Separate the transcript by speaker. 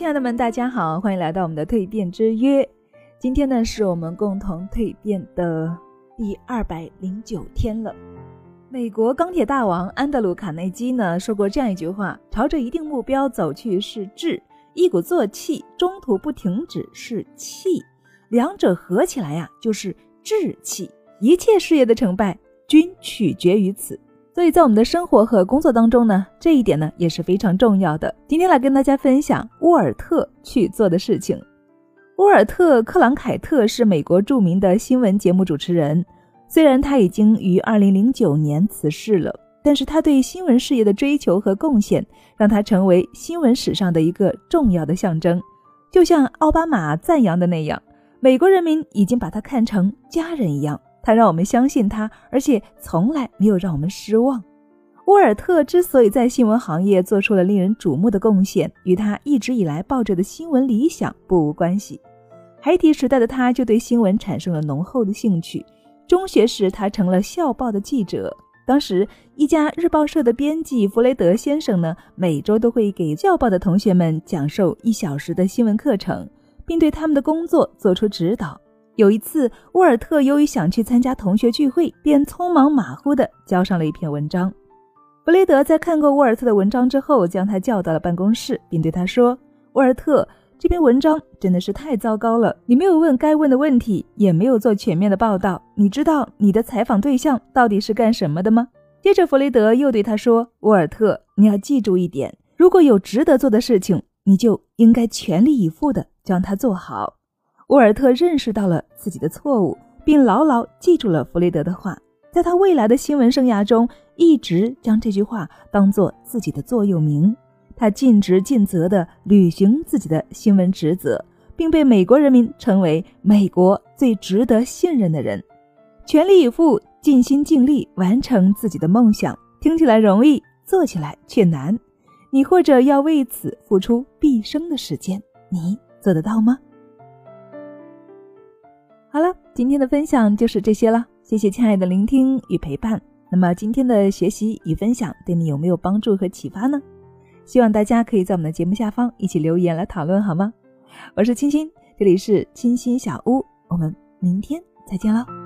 Speaker 1: 亲爱的们，大家好，欢迎来到我们的蜕变之约。今天呢，是我们共同蜕变的第二百零九天了。美国钢铁大王安德鲁·卡内基呢说过这样一句话：“朝着一定目标走去是志，一鼓作气，中途不停止是气，两者合起来呀就是志气。一切事业的成败均取决于此。”所以在我们的生活和工作当中呢，这一点呢也是非常重要的。今天来跟大家分享沃尔特去做的事情。沃尔特·克朗凯特是美国著名的新闻节目主持人，虽然他已经于2009年辞世了，但是他对新闻事业的追求和贡献，让他成为新闻史上的一个重要的象征。就像奥巴马赞扬的那样，美国人民已经把他看成家人一样。他让我们相信他，而且从来没有让我们失望。沃尔特之所以在新闻行业做出了令人瞩目的贡献，与他一直以来抱着的新闻理想不无关系。孩提时代的他就对新闻产生了浓厚的兴趣。中学时，他成了校报的记者。当时，一家日报社的编辑弗雷德先生呢，每周都会给校报的同学们讲授一小时的新闻课程，并对他们的工作做出指导。有一次，沃尔特由于想去参加同学聚会，便匆忙马虎地交上了一篇文章。弗雷德在看过沃尔特的文章之后，将他叫到了办公室，并对他说：“沃尔特，这篇文章真的是太糟糕了！你没有问该问的问题，也没有做全面的报道。你知道你的采访对象到底是干什么的吗？”接着，弗雷德又对他说：“沃尔特，你要记住一点，如果有值得做的事情，你就应该全力以赴地将它做好。”沃尔特认识到了自己的错误，并牢牢记住了弗雷德的话，在他未来的新闻生涯中，一直将这句话当做自己的座右铭。他尽职尽责地履行自己的新闻职责，并被美国人民称为美国最值得信任的人。全力以赴、尽心尽力完成自己的梦想，听起来容易，做起来却难。你或者要为此付出毕生的时间，你做得到吗？好了，今天的分享就是这些了，谢谢亲爱的聆听与陪伴。那么今天的学习与分享对你有没有帮助和启发呢？希望大家可以在我们的节目下方一起留言来讨论，好吗？我是清新，这里是清新小屋，我们明天再见喽。